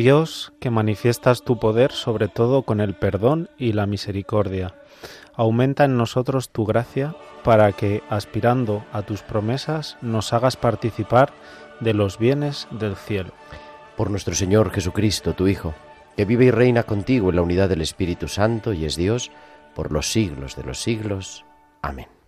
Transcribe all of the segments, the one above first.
Dios, que manifiestas tu poder sobre todo con el perdón y la misericordia, aumenta en nosotros tu gracia para que, aspirando a tus promesas, nos hagas participar de los bienes del cielo. Por nuestro Señor Jesucristo, tu Hijo, que vive y reina contigo en la unidad del Espíritu Santo y es Dios por los siglos de los siglos. Amén.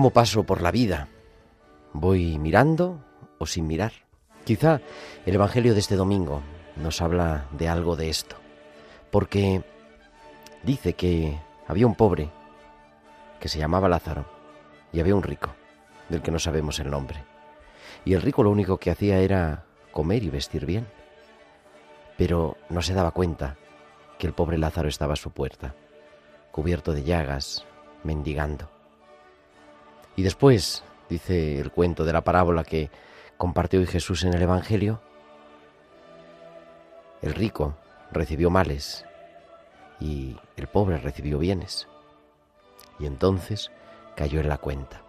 ¿Cómo paso por la vida? ¿Voy mirando o sin mirar? Quizá el Evangelio de este domingo nos habla de algo de esto, porque dice que había un pobre que se llamaba Lázaro y había un rico, del que no sabemos el nombre. Y el rico lo único que hacía era comer y vestir bien, pero no se daba cuenta que el pobre Lázaro estaba a su puerta, cubierto de llagas, mendigando. Y después, dice el cuento de la parábola que compartió hoy Jesús en el Evangelio, el rico recibió males y el pobre recibió bienes. Y entonces cayó en la cuenta.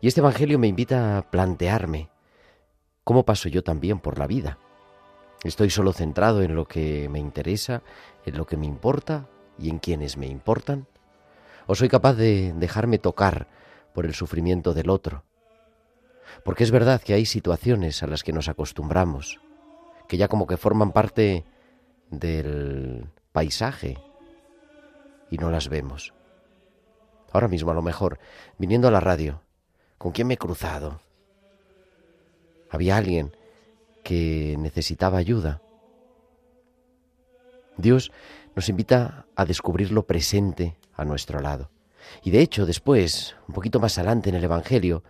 Y este Evangelio me invita a plantearme cómo paso yo también por la vida. ¿Estoy solo centrado en lo que me interesa, en lo que me importa y en quienes me importan? ¿O soy capaz de dejarme tocar por el sufrimiento del otro. Porque es verdad que hay situaciones a las que nos acostumbramos, que ya como que forman parte del paisaje y no las vemos. Ahora mismo a lo mejor, viniendo a la radio, ¿con quién me he cruzado? Había alguien que necesitaba ayuda. Dios nos invita a descubrir lo presente a nuestro lado. Y de hecho, después, un poquito más adelante en el Evangelio,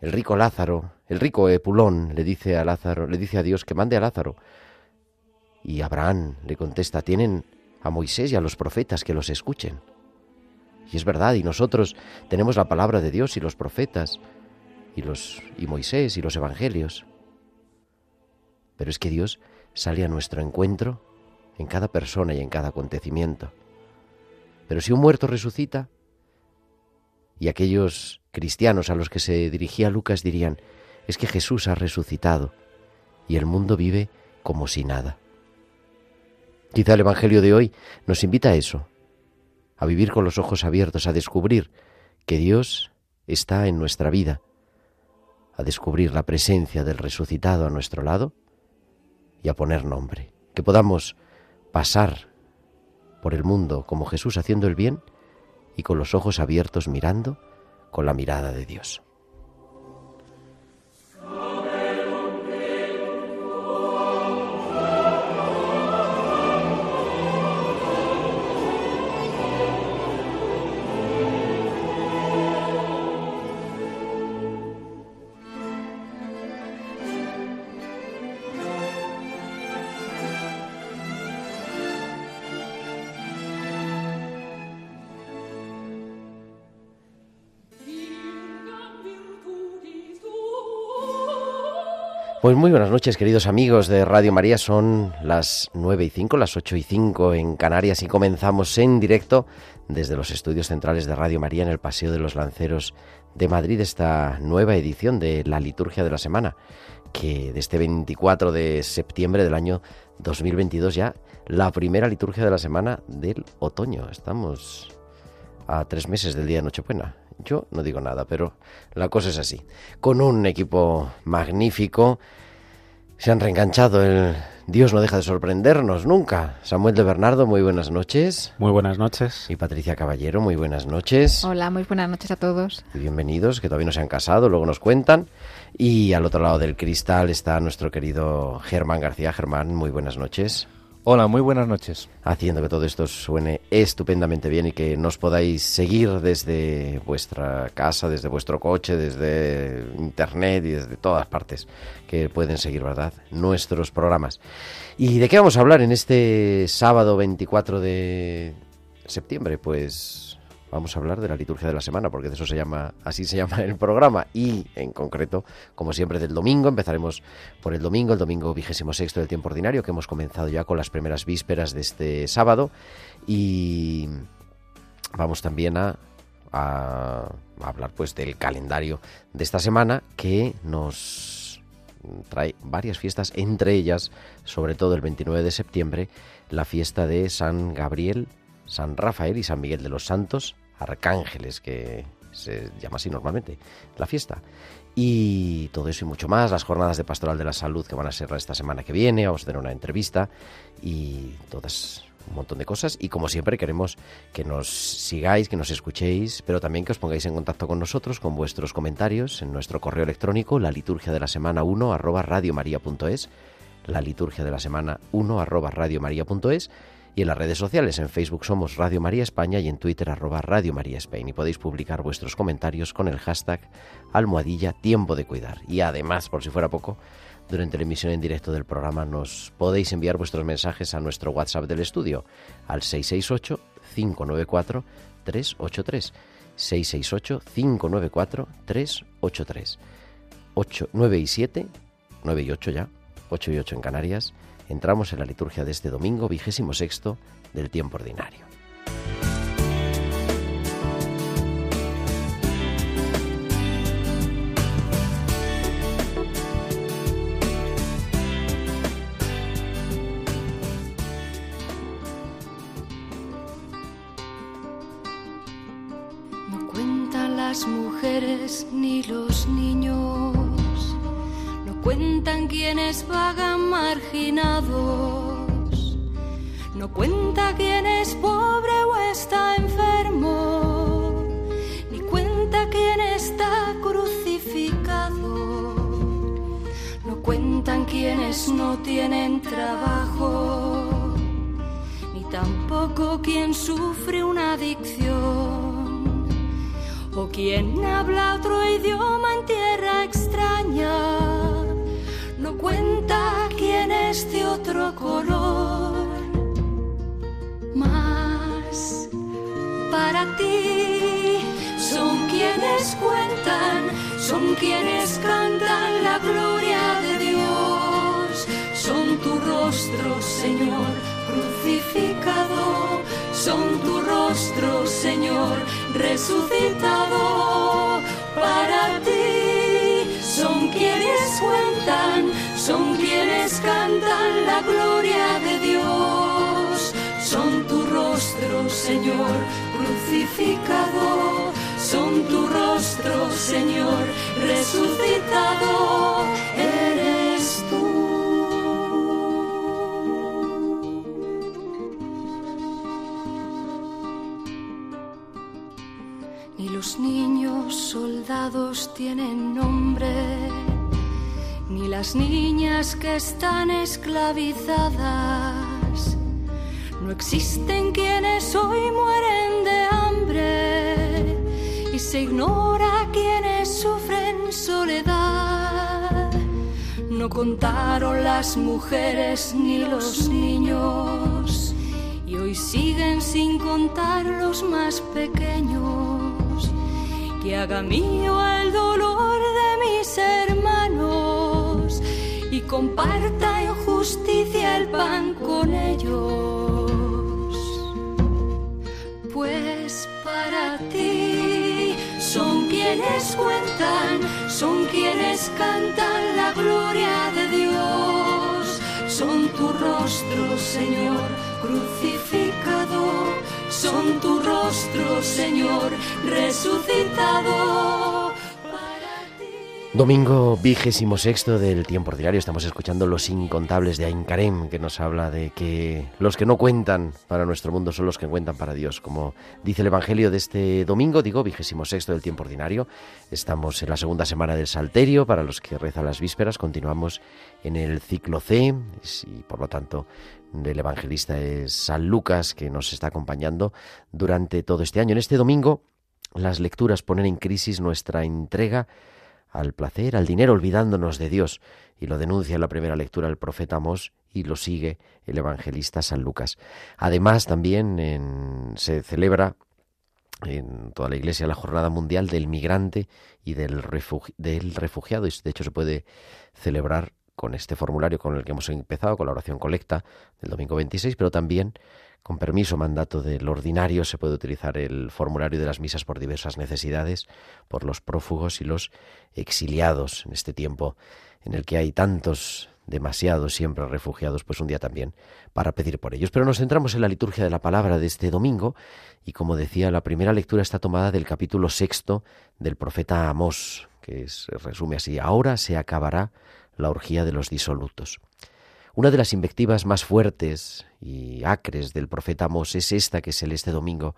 el rico Lázaro, el rico Epulón le dice a Lázaro, le dice a Dios que mande a Lázaro. Y Abraham le contesta, tienen a Moisés y a los profetas que los escuchen. Y es verdad, y nosotros tenemos la palabra de Dios y los profetas y los y Moisés y los evangelios. Pero es que Dios sale a nuestro encuentro en cada persona y en cada acontecimiento. Pero si un muerto resucita, y aquellos cristianos a los que se dirigía Lucas dirían, es que Jesús ha resucitado y el mundo vive como si nada. Quizá el Evangelio de hoy nos invita a eso, a vivir con los ojos abiertos, a descubrir que Dios está en nuestra vida, a descubrir la presencia del resucitado a nuestro lado y a poner nombre, que podamos pasar por el mundo como Jesús haciendo el bien y con los ojos abiertos mirando con la mirada de Dios. Pues muy buenas noches, queridos amigos de Radio María. Son las 9 y 5, las 8 y 5 en Canarias y comenzamos en directo desde los estudios centrales de Radio María en el Paseo de los Lanceros de Madrid esta nueva edición de la Liturgia de la Semana, que de este 24 de septiembre del año 2022 ya la primera liturgia de la semana del otoño. Estamos a tres meses del día de Nochebuena. Yo no digo nada, pero la cosa es así. Con un equipo magnífico, se han reenganchado. El Dios no deja de sorprendernos nunca. Samuel de Bernardo, muy buenas noches. Muy buenas noches. Y Patricia Caballero, muy buenas noches. Hola, muy buenas noches a todos. Y bienvenidos, que todavía no se han casado, luego nos cuentan. Y al otro lado del cristal está nuestro querido Germán García. Germán, muy buenas noches. Hola, muy buenas noches. Haciendo que todo esto suene estupendamente bien y que nos podáis seguir desde vuestra casa, desde vuestro coche, desde internet y desde todas partes que pueden seguir, ¿verdad? Nuestros programas. ¿Y de qué vamos a hablar en este sábado 24 de septiembre? Pues vamos a hablar de la liturgia de la semana, porque de eso se llama, así se llama el programa, y en concreto, como siempre, del domingo. Empezaremos por el domingo, el domingo vigésimo sexto del tiempo ordinario, que hemos comenzado ya con las primeras vísperas de este sábado, y vamos también a, a hablar pues del calendario de esta semana que nos trae varias fiestas, entre ellas, sobre todo el 29 de septiembre, la fiesta de San Gabriel, San Rafael y San Miguel de los Santos, arcángeles, que se llama así normalmente, la fiesta. Y todo eso y mucho más, las jornadas de Pastoral de la Salud que van a ser esta semana que viene, vamos a tener una entrevista y todas un montón de cosas y como siempre queremos que nos sigáis, que nos escuchéis, pero también que os pongáis en contacto con nosotros con vuestros comentarios en nuestro correo electrónico la liturgia de la semana 1 arroba radiomaria.es la liturgia de la semana 1 arroba y en las redes sociales. En Facebook somos Radio María España y en Twitter arroba Radio María Spain. Y podéis publicar vuestros comentarios con el hashtag almohadilla tiempo de cuidar. Y además, por si fuera poco, durante la emisión en directo del programa nos podéis enviar vuestros mensajes a nuestro WhatsApp del estudio al 668-594-383. 668-594-383. 8, 9 y 7, 9 y 8 ya, 8 y 8 en Canarias entramos en la liturgia de este domingo vigésimo sexto del tiempo ordinario. Quienes vagan marginados, no cuenta quién es pobre o está enfermo, ni cuenta quién está crucificado, no cuentan quienes no tienen trabajo, ni tampoco quien sufre una adicción. O quien habla otro idioma en tierra extraña no cuenta quién es de otro color. Más para ti son quienes cuentan, son quienes cantan la gloria de Dios. Son tu rostro, Señor, crucificado. Son tu rostro, Señor, resucitado Señor, crucificado. Son tu rostro, Señor, resucitado. Eres tú. Ni los niños soldados tienen nombre ni las niñas que están esclavizadas. No existen quienes hoy mueren de hambre y se ignora quienes sufren soledad. No contaron las mujeres ni los niños y hoy siguen sin contar los más pequeños. Que haga mío el dolor de mis hermanos comparta en justicia el pan con ellos. Pues para ti son quienes cuentan, son quienes cantan la gloria de Dios. Son tu rostro, Señor, crucificado. Son tu rostro, Señor, resucitado. Domingo vigésimo sexto del tiempo ordinario, estamos escuchando Los Incontables de Ain Karem, que nos habla de que los que no cuentan para nuestro mundo son los que cuentan para Dios. Como dice el Evangelio de este domingo, digo, vigésimo sexto del tiempo ordinario, estamos en la segunda semana del Salterio, para los que rezan las vísperas, continuamos en el ciclo C, y por lo tanto el evangelista es San Lucas, que nos está acompañando durante todo este año. En este domingo, las lecturas ponen en crisis nuestra entrega al placer, al dinero, olvidándonos de Dios. Y lo denuncia en la primera lectura el profeta Amós y lo sigue el evangelista San Lucas. Además, también se celebra en toda la Iglesia la Jornada Mundial del Migrante y del, del Refugiado. Y de hecho se puede celebrar con este formulario con el que hemos empezado, con la oración colecta del domingo 26, pero también con permiso, mandato del ordinario, se puede utilizar el formulario de las misas por diversas necesidades, por los prófugos y los exiliados en este tiempo en el que hay tantos, demasiados siempre refugiados, pues un día también para pedir por ellos. Pero nos centramos en la liturgia de la palabra de este domingo y como decía, la primera lectura está tomada del capítulo sexto del profeta Amós, que resume así, ahora se acabará la orgía de los disolutos. Una de las invectivas más fuertes y acres del profeta Amós es esta que se lee este domingo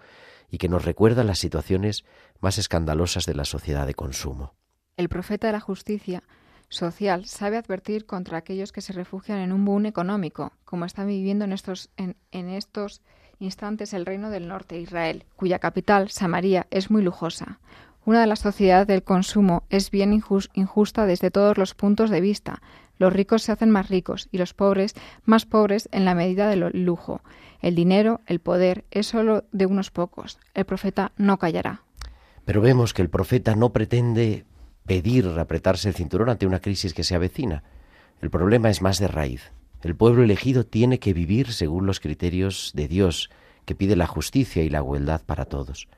y que nos recuerda las situaciones más escandalosas de la sociedad de consumo. El profeta de la justicia social sabe advertir contra aquellos que se refugian en un boom económico, como está viviendo en estos, en, en estos instantes el reino del norte, Israel, cuya capital, Samaria, es muy lujosa. Una de las sociedades del consumo es bien injusta desde todos los puntos de vista, los ricos se hacen más ricos y los pobres más pobres en la medida del lujo. El dinero, el poder, es solo de unos pocos. El profeta no callará. Pero vemos que el profeta no pretende pedir apretarse el cinturón ante una crisis que se avecina. El problema es más de raíz. El pueblo elegido tiene que vivir según los criterios de Dios, que pide la justicia y la igualdad para todos.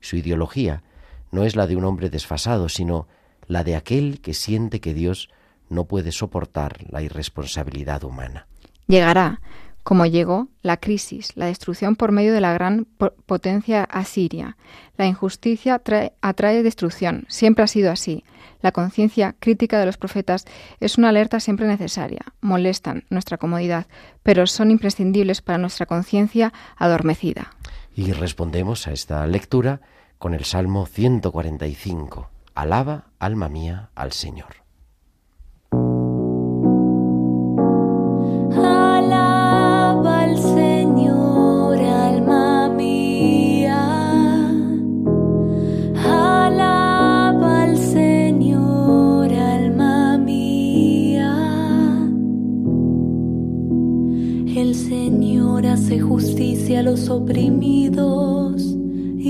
Su ideología no es la de un hombre desfasado, sino la de aquel que siente que Dios no puede soportar la irresponsabilidad humana. Llegará, como llegó, la crisis, la destrucción por medio de la gran potencia asiria. La injusticia atrae destrucción, siempre ha sido así. La conciencia crítica de los profetas es una alerta siempre necesaria. Molestan nuestra comodidad, pero son imprescindibles para nuestra conciencia adormecida. Y respondemos a esta lectura con el Salmo 145. Alaba, alma mía, al Señor. justicia a los oprimidos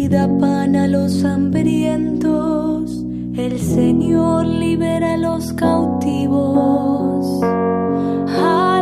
y pan a los hambrientos. El Señor libera a los cautivos. Alaba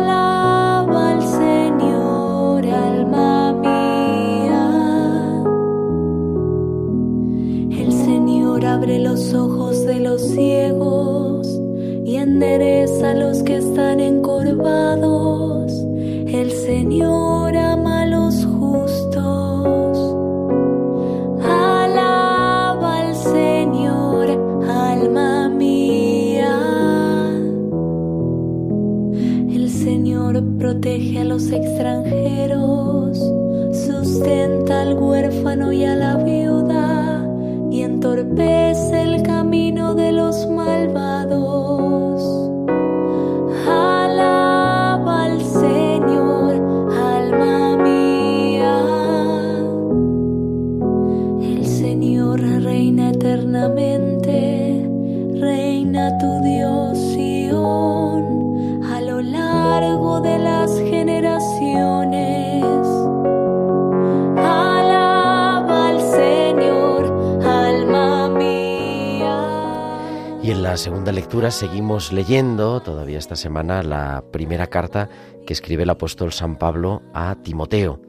seguimos leyendo todavía esta semana la primera carta que escribe el apóstol San Pablo a Timoteo.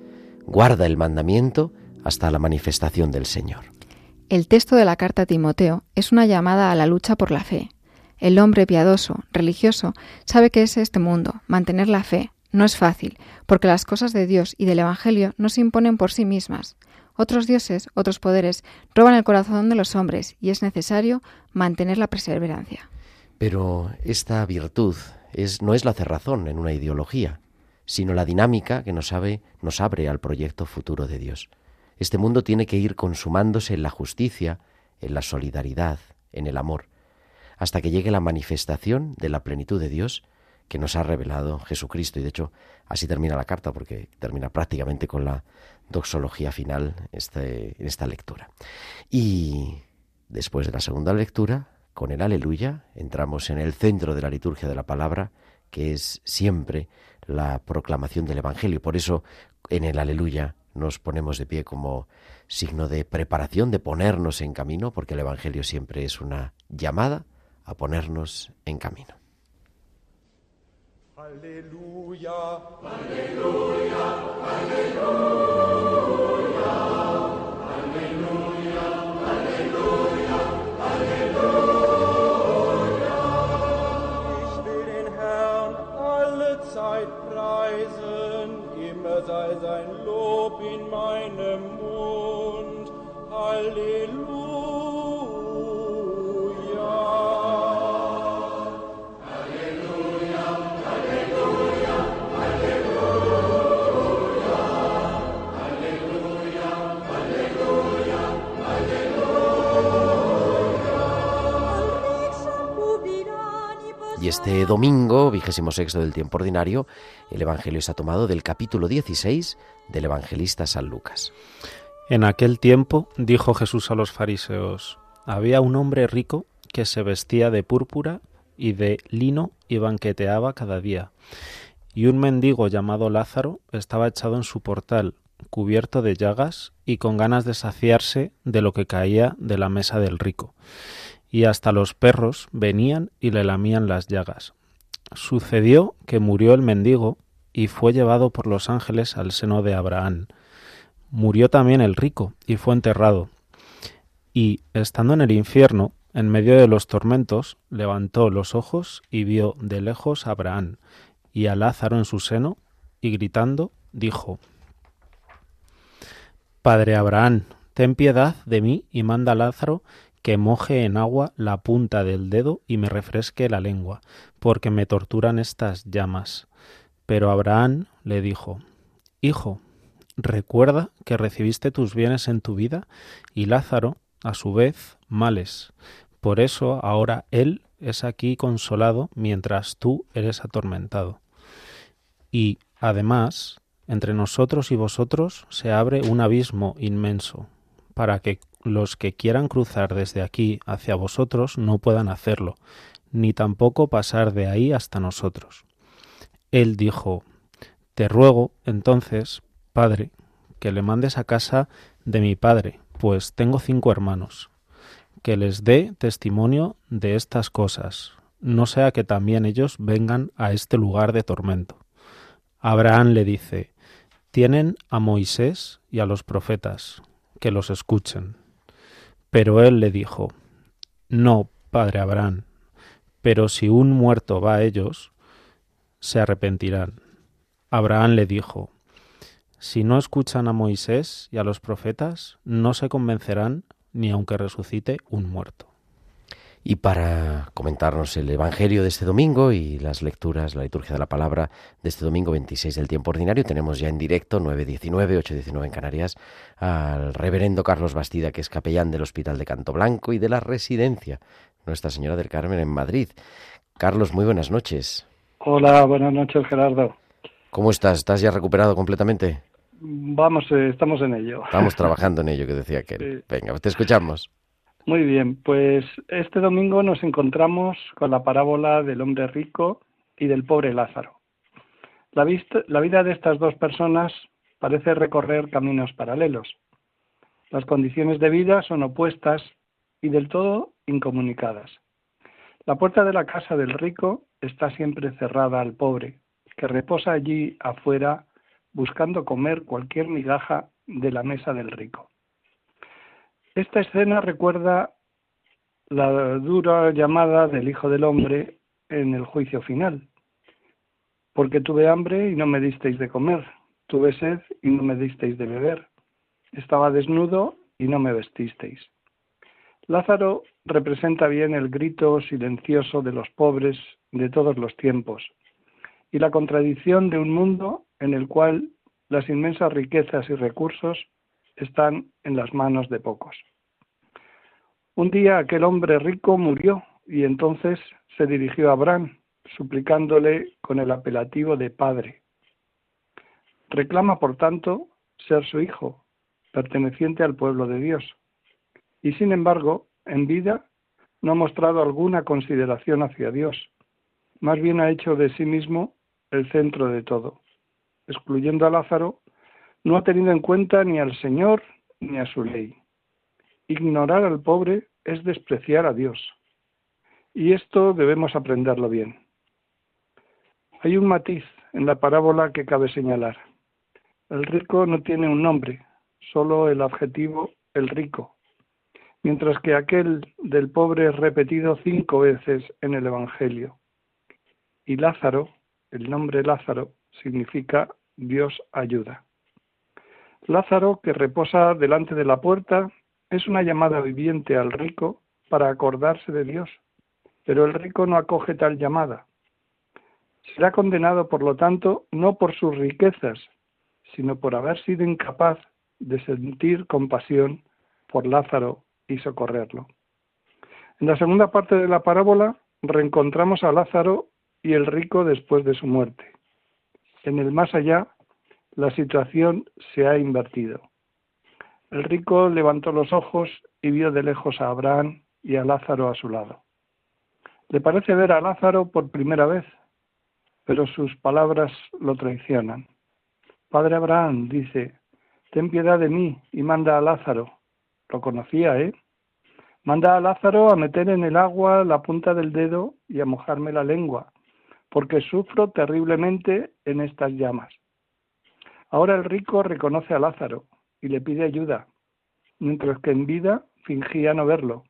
Guarda el mandamiento hasta la manifestación del Señor. El texto de la carta a Timoteo es una llamada a la lucha por la fe. El hombre piadoso, religioso, sabe que es este mundo, mantener la fe. No es fácil, porque las cosas de Dios y del Evangelio no se imponen por sí mismas. Otros dioses, otros poderes, roban el corazón de los hombres y es necesario mantener la perseverancia. Pero esta virtud no es la cerrazón en una ideología, sino la dinámica que nos abre al proyecto futuro de Dios. Este mundo tiene que ir consumándose en la justicia, en la solidaridad, en el amor, hasta que llegue la manifestación de la plenitud de Dios que nos ha revelado Jesucristo. Y de hecho, así termina la carta, porque termina prácticamente con la doxología final este, en esta lectura. Y después de la segunda lectura, con el aleluya, entramos en el centro de la liturgia de la palabra, que es siempre la proclamación del Evangelio. Por eso, en el aleluya nos ponemos de pie como signo de preparación, de ponernos en camino, porque el Evangelio siempre es una llamada a ponernos en camino. Aleluya, aleluya, aleluya. In meinem Mund. Halleluja. Este domingo, vigésimo sexto del tiempo ordinario, el Evangelio está tomado del capítulo 16 del evangelista San Lucas. En aquel tiempo dijo Jesús a los fariseos, había un hombre rico que se vestía de púrpura y de lino y banqueteaba cada día. Y un mendigo llamado Lázaro estaba echado en su portal, cubierto de llagas y con ganas de saciarse de lo que caía de la mesa del rico y hasta los perros venían y le lamían las llagas. Sucedió que murió el mendigo y fue llevado por los ángeles al seno de Abraham. Murió también el rico y fue enterrado. Y, estando en el infierno, en medio de los tormentos, levantó los ojos y vio de lejos a Abraham y a Lázaro en su seno, y gritando, dijo, Padre Abraham, ten piedad de mí y manda a Lázaro que moje en agua la punta del dedo y me refresque la lengua, porque me torturan estas llamas. Pero Abraham le dijo, Hijo, recuerda que recibiste tus bienes en tu vida y Lázaro, a su vez, males. Por eso ahora él es aquí consolado mientras tú eres atormentado. Y, además, entre nosotros y vosotros se abre un abismo inmenso, para que los que quieran cruzar desde aquí hacia vosotros no puedan hacerlo, ni tampoco pasar de ahí hasta nosotros. Él dijo, Te ruego, entonces, Padre, que le mandes a casa de mi padre, pues tengo cinco hermanos, que les dé testimonio de estas cosas, no sea que también ellos vengan a este lugar de tormento. Abraham le dice, Tienen a Moisés y a los profetas, que los escuchen. Pero él le dijo, No, padre Abraham, pero si un muerto va a ellos, se arrepentirán. Abraham le dijo, Si no escuchan a Moisés y a los profetas, no se convencerán ni aunque resucite un muerto. Y para comentarnos el Evangelio de este domingo y las lecturas, la liturgia de la palabra de este domingo 26 del tiempo ordinario, tenemos ya en directo 9.19, 8.19 en Canarias, al reverendo Carlos Bastida, que es capellán del Hospital de Canto Blanco y de la Residencia Nuestra Señora del Carmen en Madrid. Carlos, muy buenas noches. Hola, buenas noches Gerardo. ¿Cómo estás? ¿Estás ya recuperado completamente? Vamos, eh, estamos en ello. Estamos trabajando en ello, que decía que. Venga, te escuchamos. Muy bien, pues este domingo nos encontramos con la parábola del hombre rico y del pobre Lázaro. La, vida de estas dos personas parece recorrer caminos paralelos. Las condiciones de vida son opuestas y del todo incomunicadas. La puerta de la casa del rico está siempre cerrada al pobre, que reposa allí afuera buscando comer cualquier migaja de la mesa del rico. Esta escena recuerda la dura llamada del Hijo del Hombre en el juicio final. Porque tuve hambre y no me disteis de comer, tuve sed y no me disteis de beber, estaba desnudo y no me vestisteis. Lázaro representa bien el grito silencioso de los pobres de todos los tiempos y la contradicción de un mundo en el cual las inmensas riquezas y recursos están en las manos de pocos. Un día aquel hombre rico murió y entonces se dirigió a Abraham, suplicándole con el apelativo de padre. Reclama, por tanto, ser su hijo, perteneciente al pueblo de Dios. Y sin embargo, en vida no ha mostrado alguna consideración hacia Dios. Más bien ha hecho de sí mismo el centro de todo. Excluyendo a Lázaro, no ha tenido en cuenta ni al Señor ni a su ley. Ignorar al pobre es despreciar a Dios. Y esto debemos aprenderlo bien. Hay un matiz en la parábola que cabe señalar. El rico no tiene un nombre, solo el adjetivo el rico, mientras que aquel del pobre es repetido cinco veces en el Evangelio. Y Lázaro, el nombre Lázaro, significa Dios ayuda. Lázaro, que reposa delante de la puerta, es una llamada viviente al rico para acordarse de Dios, pero el rico no acoge tal llamada. Será condenado, por lo tanto, no por sus riquezas, sino por haber sido incapaz de sentir compasión por Lázaro y socorrerlo. En la segunda parte de la parábola reencontramos a Lázaro y el rico después de su muerte. En el más allá, la situación se ha invertido. El rico levantó los ojos y vio de lejos a Abraham y a Lázaro a su lado. Le parece ver a Lázaro por primera vez, pero sus palabras lo traicionan. Padre Abraham dice, ten piedad de mí y manda a Lázaro. Lo conocía, ¿eh? Manda a Lázaro a meter en el agua la punta del dedo y a mojarme la lengua, porque sufro terriblemente en estas llamas. Ahora el rico reconoce a Lázaro y le pide ayuda, mientras que en vida fingía no verlo.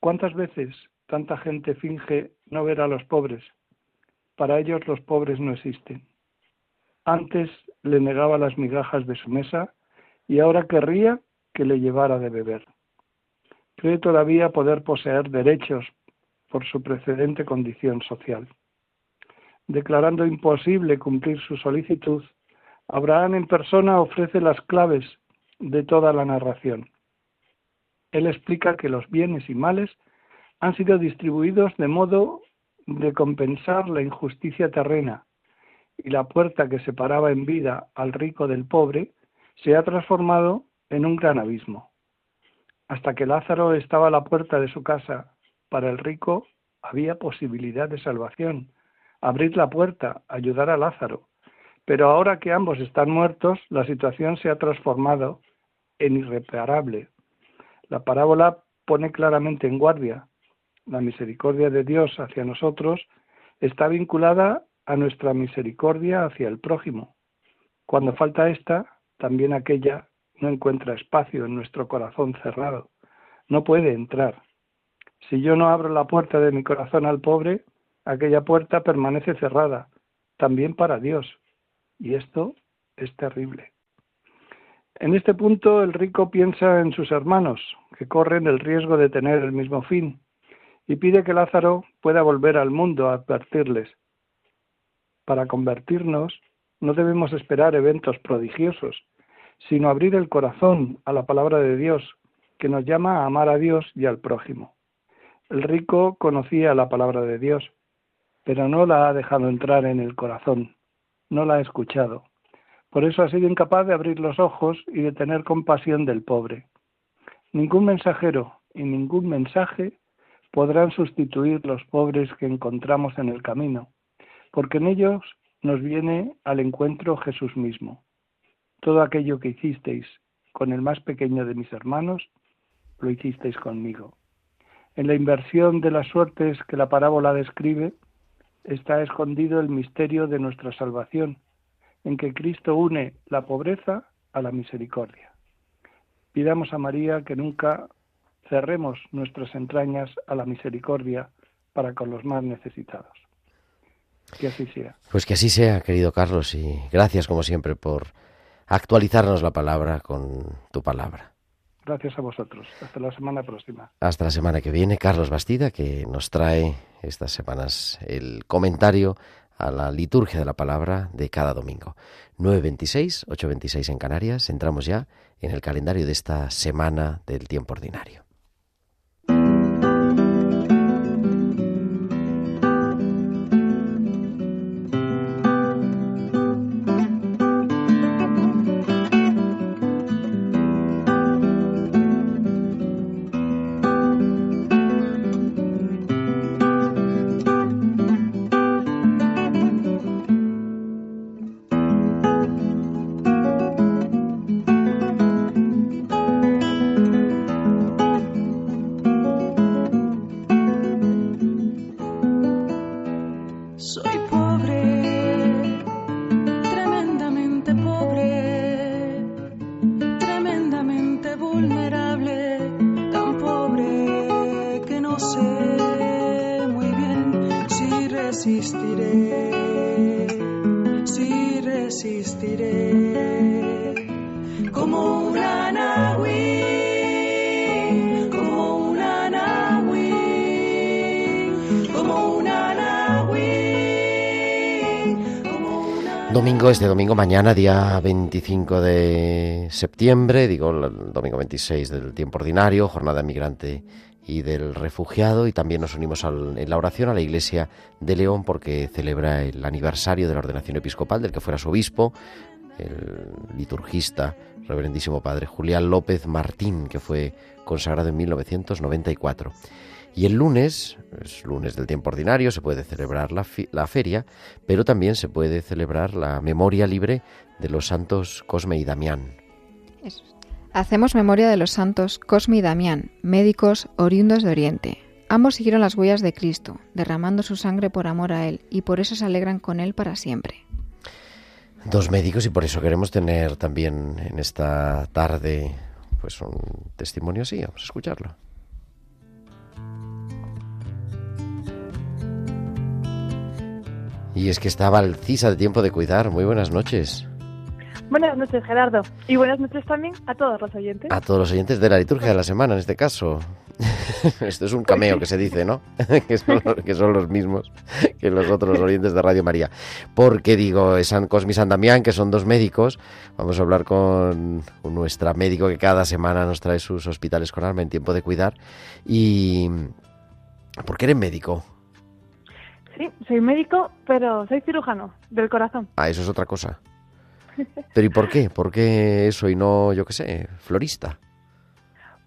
¿Cuántas veces tanta gente finge no ver a los pobres? Para ellos los pobres no existen. Antes le negaba las migajas de su mesa y ahora querría que le llevara de beber. Cree todavía poder poseer derechos por su precedente condición social. Declarando imposible cumplir su solicitud, Abraham en persona ofrece las claves de toda la narración. Él explica que los bienes y males han sido distribuidos de modo de compensar la injusticia terrena y la puerta que separaba en vida al rico del pobre se ha transformado en un gran abismo. Hasta que Lázaro estaba a la puerta de su casa, para el rico había posibilidad de salvación. Abrir la puerta, ayudar a Lázaro, pero ahora que ambos están muertos, la situación se ha transformado en irreparable. La parábola pone claramente en guardia. La misericordia de Dios hacia nosotros está vinculada a nuestra misericordia hacia el prójimo. Cuando falta esta, también aquella no encuentra espacio en nuestro corazón cerrado. No puede entrar. Si yo no abro la puerta de mi corazón al pobre, aquella puerta permanece cerrada, también para Dios, y esto es terrible. En este punto el rico piensa en sus hermanos, que corren el riesgo de tener el mismo fin, y pide que Lázaro pueda volver al mundo a advertirles. Para convertirnos no debemos esperar eventos prodigiosos, sino abrir el corazón a la palabra de Dios, que nos llama a amar a Dios y al prójimo. El rico conocía la palabra de Dios, pero no la ha dejado entrar en el corazón no la ha escuchado. Por eso ha sido incapaz de abrir los ojos y de tener compasión del pobre. Ningún mensajero y ningún mensaje podrán sustituir los pobres que encontramos en el camino, porque en ellos nos viene al encuentro Jesús mismo. Todo aquello que hicisteis con el más pequeño de mis hermanos, lo hicisteis conmigo. En la inversión de las suertes que la parábola describe está escondido el misterio de nuestra salvación, en que Cristo une la pobreza a la misericordia. Pidamos a María que nunca cerremos nuestras entrañas a la misericordia para con los más necesitados. Que así sea. Pues que así sea, querido Carlos, y gracias como siempre por actualizarnos la palabra con tu palabra. Gracias a vosotros. Hasta la semana próxima. Hasta la semana que viene, Carlos Bastida, que nos trae estas semanas el comentario a la liturgia de la palabra de cada domingo. 9.26, 8.26 en Canarias. Entramos ya en el calendario de esta semana del tiempo ordinario. Soy Domingo, este domingo, mañana, día 25 de septiembre, digo, el domingo 26 del tiempo ordinario, jornada migrante y del refugiado, y también nos unimos en la oración a la iglesia de León porque celebra el aniversario de la ordenación episcopal del que fuera su obispo, el liturgista, reverendísimo padre Julián López Martín, que fue consagrado en 1994. Y el lunes, es lunes del tiempo ordinario, se puede celebrar la, la feria, pero también se puede celebrar la memoria libre de los santos Cosme y Damián. Eso. Hacemos memoria de los santos Cosme y Damián, médicos oriundos de Oriente. Ambos siguieron las huellas de Cristo, derramando su sangre por amor a Él, y por eso se alegran con Él para siempre. Dos médicos y por eso queremos tener también en esta tarde pues un testimonio así, vamos a escucharlo. Y es que estaba el CISA de tiempo de cuidar. Muy buenas noches Buenas noches, Gerardo. Y buenas noches también a todos los oyentes. a todos los oyentes de la liturgia de la semana, en este caso. Esto es un cameo que se dice, ¿no? que, son, los- que son los mismos que los otros oyentes de Radio María. Porque digo, San Cosme y San Damián, que son dos médicos. Vamos a hablar con nuestra médico que cada semana nos trae sus hospitales con alma en tiempo de cuidar. Y... ¿Por qué eres médico? Sí, soy médico, pero soy cirujano del corazón. Ah, eso es otra cosa. Pero ¿y por qué? ¿Por qué eso y no, yo qué sé, florista?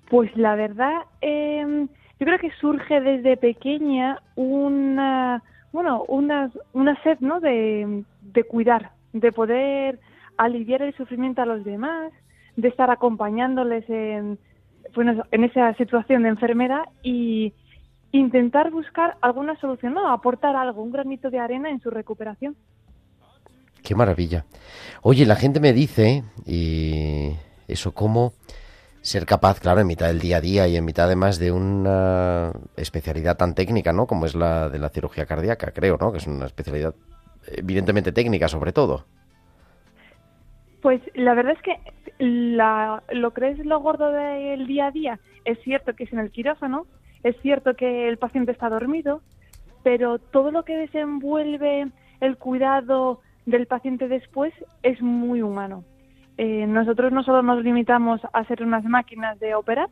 Pues la verdad, eh, yo creo que surge desde pequeña una, bueno, una, una sed, ¿no? De, de cuidar, de poder aliviar el sufrimiento a los demás, de estar acompañándoles en, bueno, en esa situación de enfermedad y intentar buscar alguna solución, ¿no? Aportar algo, un granito de arena en su recuperación. Qué maravilla. Oye, la gente me dice, y eso cómo ser capaz, claro, en mitad del día a día y en mitad además de una especialidad tan técnica, ¿no? Como es la de la cirugía cardíaca, creo, ¿no? Que es una especialidad evidentemente técnica sobre todo. Pues la verdad es que la, lo que es lo gordo del día a día es cierto que es en el quirófano, es cierto que el paciente está dormido, pero todo lo que desenvuelve el cuidado del paciente después es muy humano. Eh, nosotros no solo nos limitamos a ser unas máquinas de operar,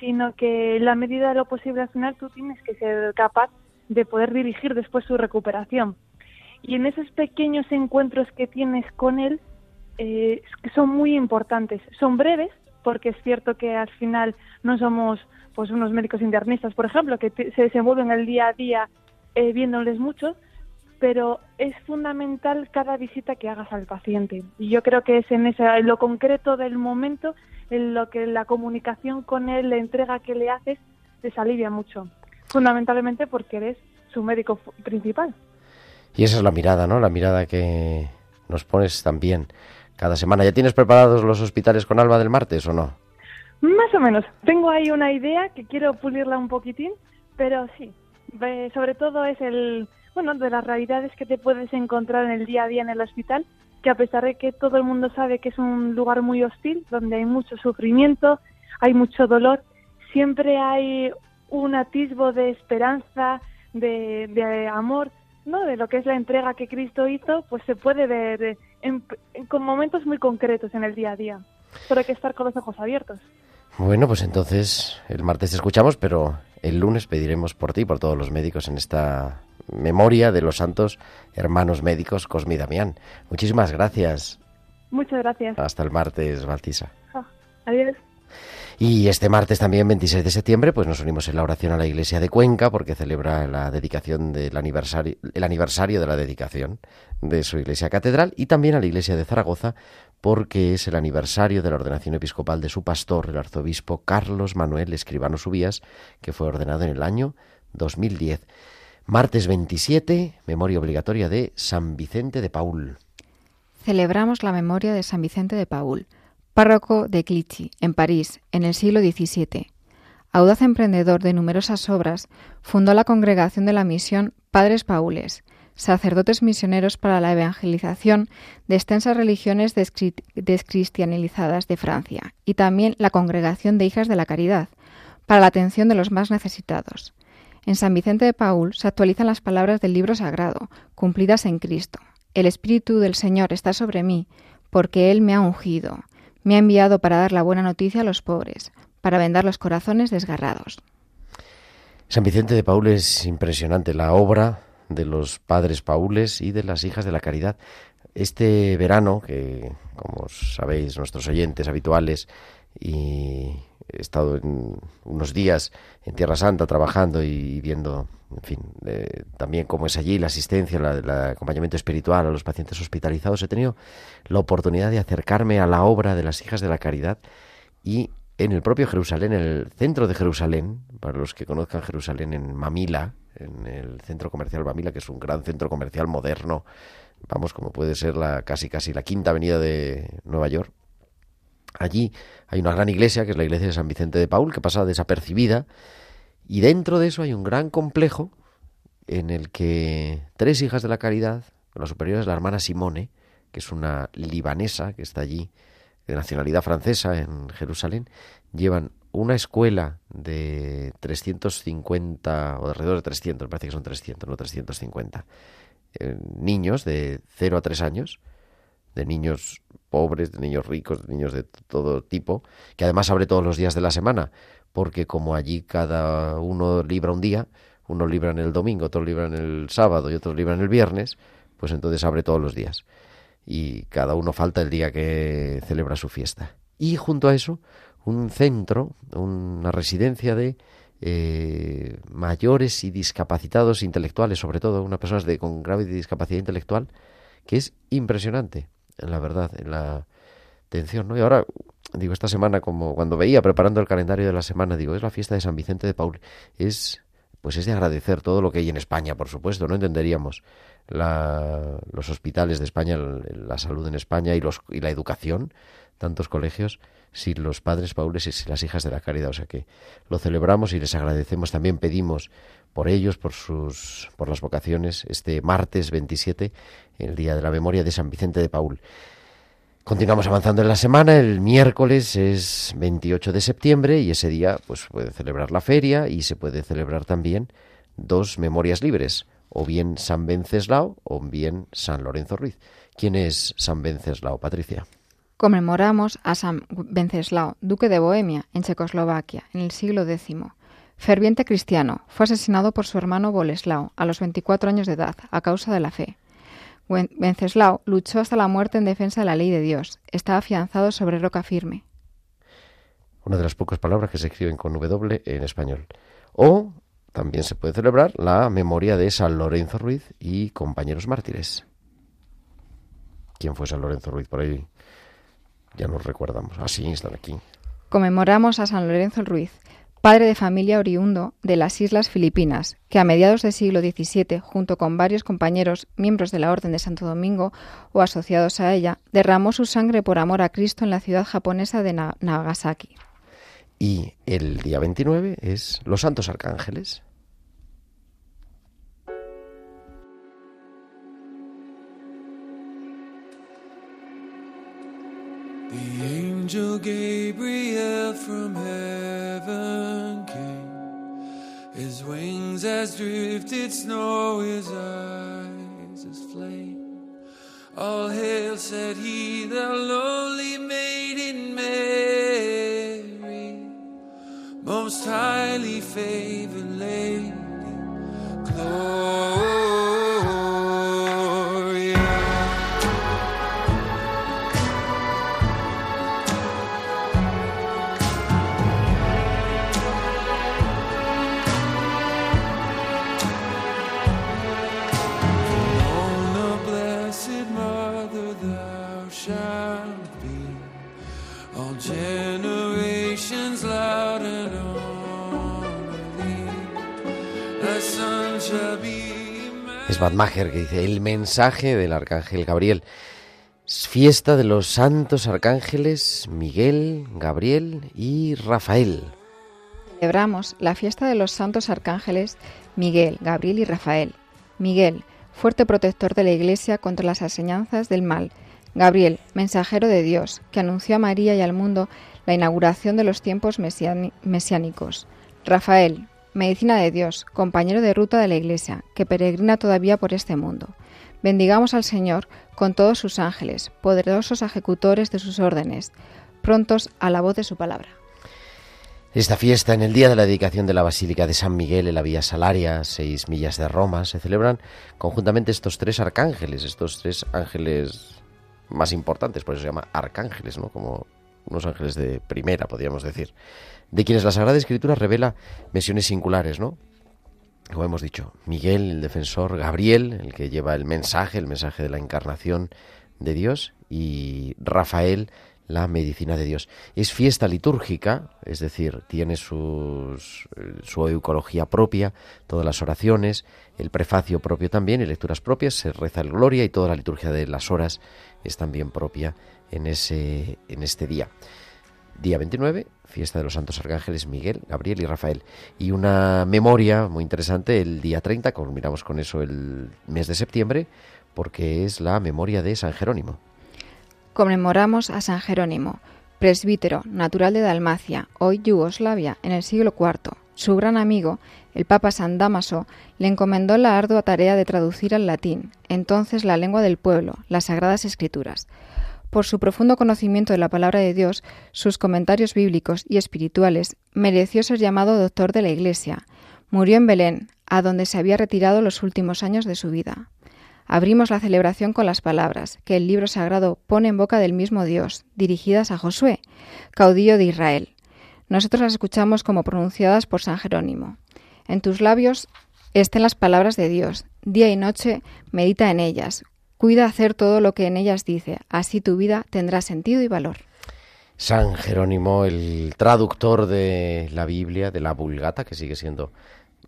sino que en la medida de lo posible al final tú tienes que ser capaz de poder dirigir después su recuperación. Y en esos pequeños encuentros que tienes con él, eh, son muy importantes. Son breves, porque es cierto que al final no somos pues unos médicos internistas, por ejemplo, que se desenvuelven el día a día eh, viéndoles mucho, pero es fundamental cada visita que hagas al paciente. Y yo creo que es en, esa, en lo concreto del momento, en lo que la comunicación con él, la entrega que le haces, les alivia mucho. Fundamentalmente porque eres su médico principal. Y esa es la mirada, ¿no? La mirada que nos pones también cada semana. ¿Ya tienes preparados los hospitales con Alba del martes o no? Más o menos. Tengo ahí una idea que quiero pulirla un poquitín, pero sí. Sobre todo es el, bueno, de las realidades que te puedes encontrar en el día a día en el hospital, que a pesar de que todo el mundo sabe que es un lugar muy hostil, donde hay mucho sufrimiento, hay mucho dolor, siempre hay un atisbo de esperanza, de, amor, ¿no? De lo que es la entrega que Cristo hizo, pues se puede ver en- con momentos muy concretos en el día a día. Pero hay que estar con los ojos abiertos. Bueno, pues entonces el martes te escuchamos, pero el lunes pediremos por ti por todos los médicos en esta memoria de los santos hermanos médicos Cosme y Damián. Muchísimas gracias. Muchas gracias. Hasta el martes, Baltisa. Ah, Adiós. Y este martes también, 26 de septiembre, pues nos unimos en la oración a la iglesia de Cuenca porque celebra la dedicación del aniversario, el aniversario de la dedicación de su iglesia catedral y también a la iglesia de Zaragoza porque es el aniversario de la ordenación episcopal de su pastor, el arzobispo Carlos Manuel Escribano Subías, que fue ordenado en el año 2010. Martes 27, memoria obligatoria de San Vicente de Paul. Celebramos la memoria de San Vicente de Paul, párroco de Clichy, en París, en el siglo XVII. Audaz emprendedor de numerosas obras, fundó la congregación de la misión Padres Paules, sacerdotes misioneros para la evangelización de extensas religiones descri- descristianizadas de Francia, y también la congregación de Hijas de la Caridad, para la atención de los más necesitados. En San Vicente de Paul se actualizan las palabras del libro sagrado, cumplidas en Cristo. El Espíritu del Señor está sobre mí, porque Él me ha ungido, me ha enviado para dar la buena noticia a los pobres, para vendar los corazones desgarrados. San Vicente de Paul es impresionante, la obra de los padres paules y de las hijas de la caridad. Este verano, que como sabéis nuestros oyentes habituales, y he estado en unos días en Tierra Santa trabajando y viendo, en fin, eh, también cómo es allí la asistencia, el acompañamiento espiritual a los pacientes hospitalizados, he tenido la oportunidad de acercarme a la obra de las hijas de la caridad y en el propio Jerusalén, en el centro de Jerusalén, para los que conozcan Jerusalén en Mamila, en el centro comercial Mamila, que es un gran centro comercial moderno, vamos, como puede ser la casi casi la quinta avenida de Nueva York. Allí hay una gran iglesia, que es la iglesia de San Vicente de Paul, que pasa desapercibida, y dentro de eso hay un gran complejo en el que tres hijas de la caridad, la superior es la hermana Simone, que es una libanesa que está allí, de nacionalidad francesa en Jerusalén, llevan una escuela de 350, o de alrededor de 300, me parece que son 300, no 350, eh, niños de 0 a 3 años, de niños pobres, de niños ricos, de niños de todo tipo, que además abre todos los días de la semana, porque como allí cada uno libra un día, unos libran el domingo, otros libran el sábado y otros libran el viernes, pues entonces abre todos los días. Y cada uno falta el día que celebra su fiesta. Y junto a eso, un centro, una residencia de eh, mayores y discapacitados intelectuales, sobre todo, unas personas de, con grave discapacidad intelectual, que es impresionante, la verdad, en la atención, ¿no? Y ahora, digo, esta semana, como cuando veía preparando el calendario de la semana, digo, es la fiesta de San Vicente de Paul, es, pues es de agradecer todo lo que hay en España, por supuesto, no entenderíamos la, los hospitales de España, la salud en España y, los, y la educación, tantos colegios, sin los padres paules y sin las hijas de la caridad. O sea que lo celebramos y les agradecemos. También pedimos por ellos, por sus, por las vocaciones, este martes 27, el día de la memoria de San Vicente de Paul. Continuamos avanzando en la semana. El miércoles es 28 de septiembre y ese día pues puede celebrar la feria y se puede celebrar también dos memorias libres, o bien San Venceslao o bien San Lorenzo Ruiz. ¿Quién es San Venceslao, Patricia? Conmemoramos a San Wenceslao, duque de Bohemia, en Checoslovaquia, en el siglo X. Ferviente cristiano, fue asesinado por su hermano Boleslao a los 24 años de edad, a causa de la fe. Wenceslao luchó hasta la muerte en defensa de la ley de Dios. Estaba afianzado sobre roca firme. Una de las pocas palabras que se escriben con W en español. O también se puede celebrar la memoria de San Lorenzo Ruiz y compañeros mártires. ¿Quién fue San Lorenzo Ruiz? Por ahí ya nos recordamos. Ah, sí, están aquí. Conmemoramos a San Lorenzo Ruiz, padre de familia oriundo de las Islas Filipinas, que a mediados del siglo XVII, junto con varios compañeros miembros de la Orden de Santo Domingo o asociados a ella, derramó su sangre por amor a Cristo en la ciudad japonesa de Na- Nagasaki. Y el día 29 es los Santos Arcángeles. The angel Gabriel from heaven came. His wings as drifted snow, his eyes as flame. All hail, said he, the lowly maiden Mary, most highly favored lady. Gloria. Es Bad Maher que dice el mensaje del arcángel Gabriel. Es fiesta de los santos arcángeles Miguel, Gabriel y Rafael. Celebramos la fiesta de los santos arcángeles Miguel, Gabriel y Rafael. Miguel, fuerte protector de la Iglesia contra las enseñanzas del mal. Gabriel, mensajero de Dios, que anunció a María y al mundo la inauguración de los tiempos mesiánicos. Rafael, medicina de Dios, compañero de ruta de la Iglesia, que peregrina todavía por este mundo. Bendigamos al Señor con todos sus ángeles, poderosos ejecutores de sus órdenes, prontos a la voz de su palabra. Esta fiesta, en el día de la dedicación de la Basílica de San Miguel en la Vía Salaria, seis millas de Roma, se celebran conjuntamente estos tres arcángeles, estos tres ángeles más importantes, por eso se llama arcángeles, ¿no? Como unos ángeles de primera, podríamos decir, de quienes la Sagrada Escritura revela misiones singulares, ¿no? Como hemos dicho, Miguel, el defensor, Gabriel, el que lleva el mensaje, el mensaje de la encarnación de Dios, y Rafael, la medicina de Dios. Es fiesta litúrgica, es decir, tiene sus, eh, su eucología propia, todas las oraciones, el prefacio propio también y lecturas propias, se reza el Gloria y toda la liturgia de las horas es también propia en, ese, en este día. Día 29, fiesta de los santos arcángeles Miguel, Gabriel y Rafael. Y una memoria muy interesante el día 30, culminamos con eso el mes de septiembre, porque es la memoria de San Jerónimo. Conmemoramos a San Jerónimo, presbítero natural de Dalmacia, hoy Yugoslavia, en el siglo IV. Su gran amigo, el Papa San Damaso, le encomendó la ardua tarea de traducir al latín, entonces la lengua del pueblo, las Sagradas Escrituras. Por su profundo conocimiento de la palabra de Dios, sus comentarios bíblicos y espirituales, mereció ser llamado doctor de la Iglesia. Murió en Belén, a donde se había retirado los últimos años de su vida. Abrimos la celebración con las palabras que el libro sagrado pone en boca del mismo Dios, dirigidas a Josué, caudillo de Israel. Nosotros las escuchamos como pronunciadas por San Jerónimo. En tus labios estén las palabras de Dios. Día y noche medita en ellas. Cuida hacer todo lo que en ellas dice. Así tu vida tendrá sentido y valor. San Jerónimo, el traductor de la Biblia, de la Vulgata, que sigue siendo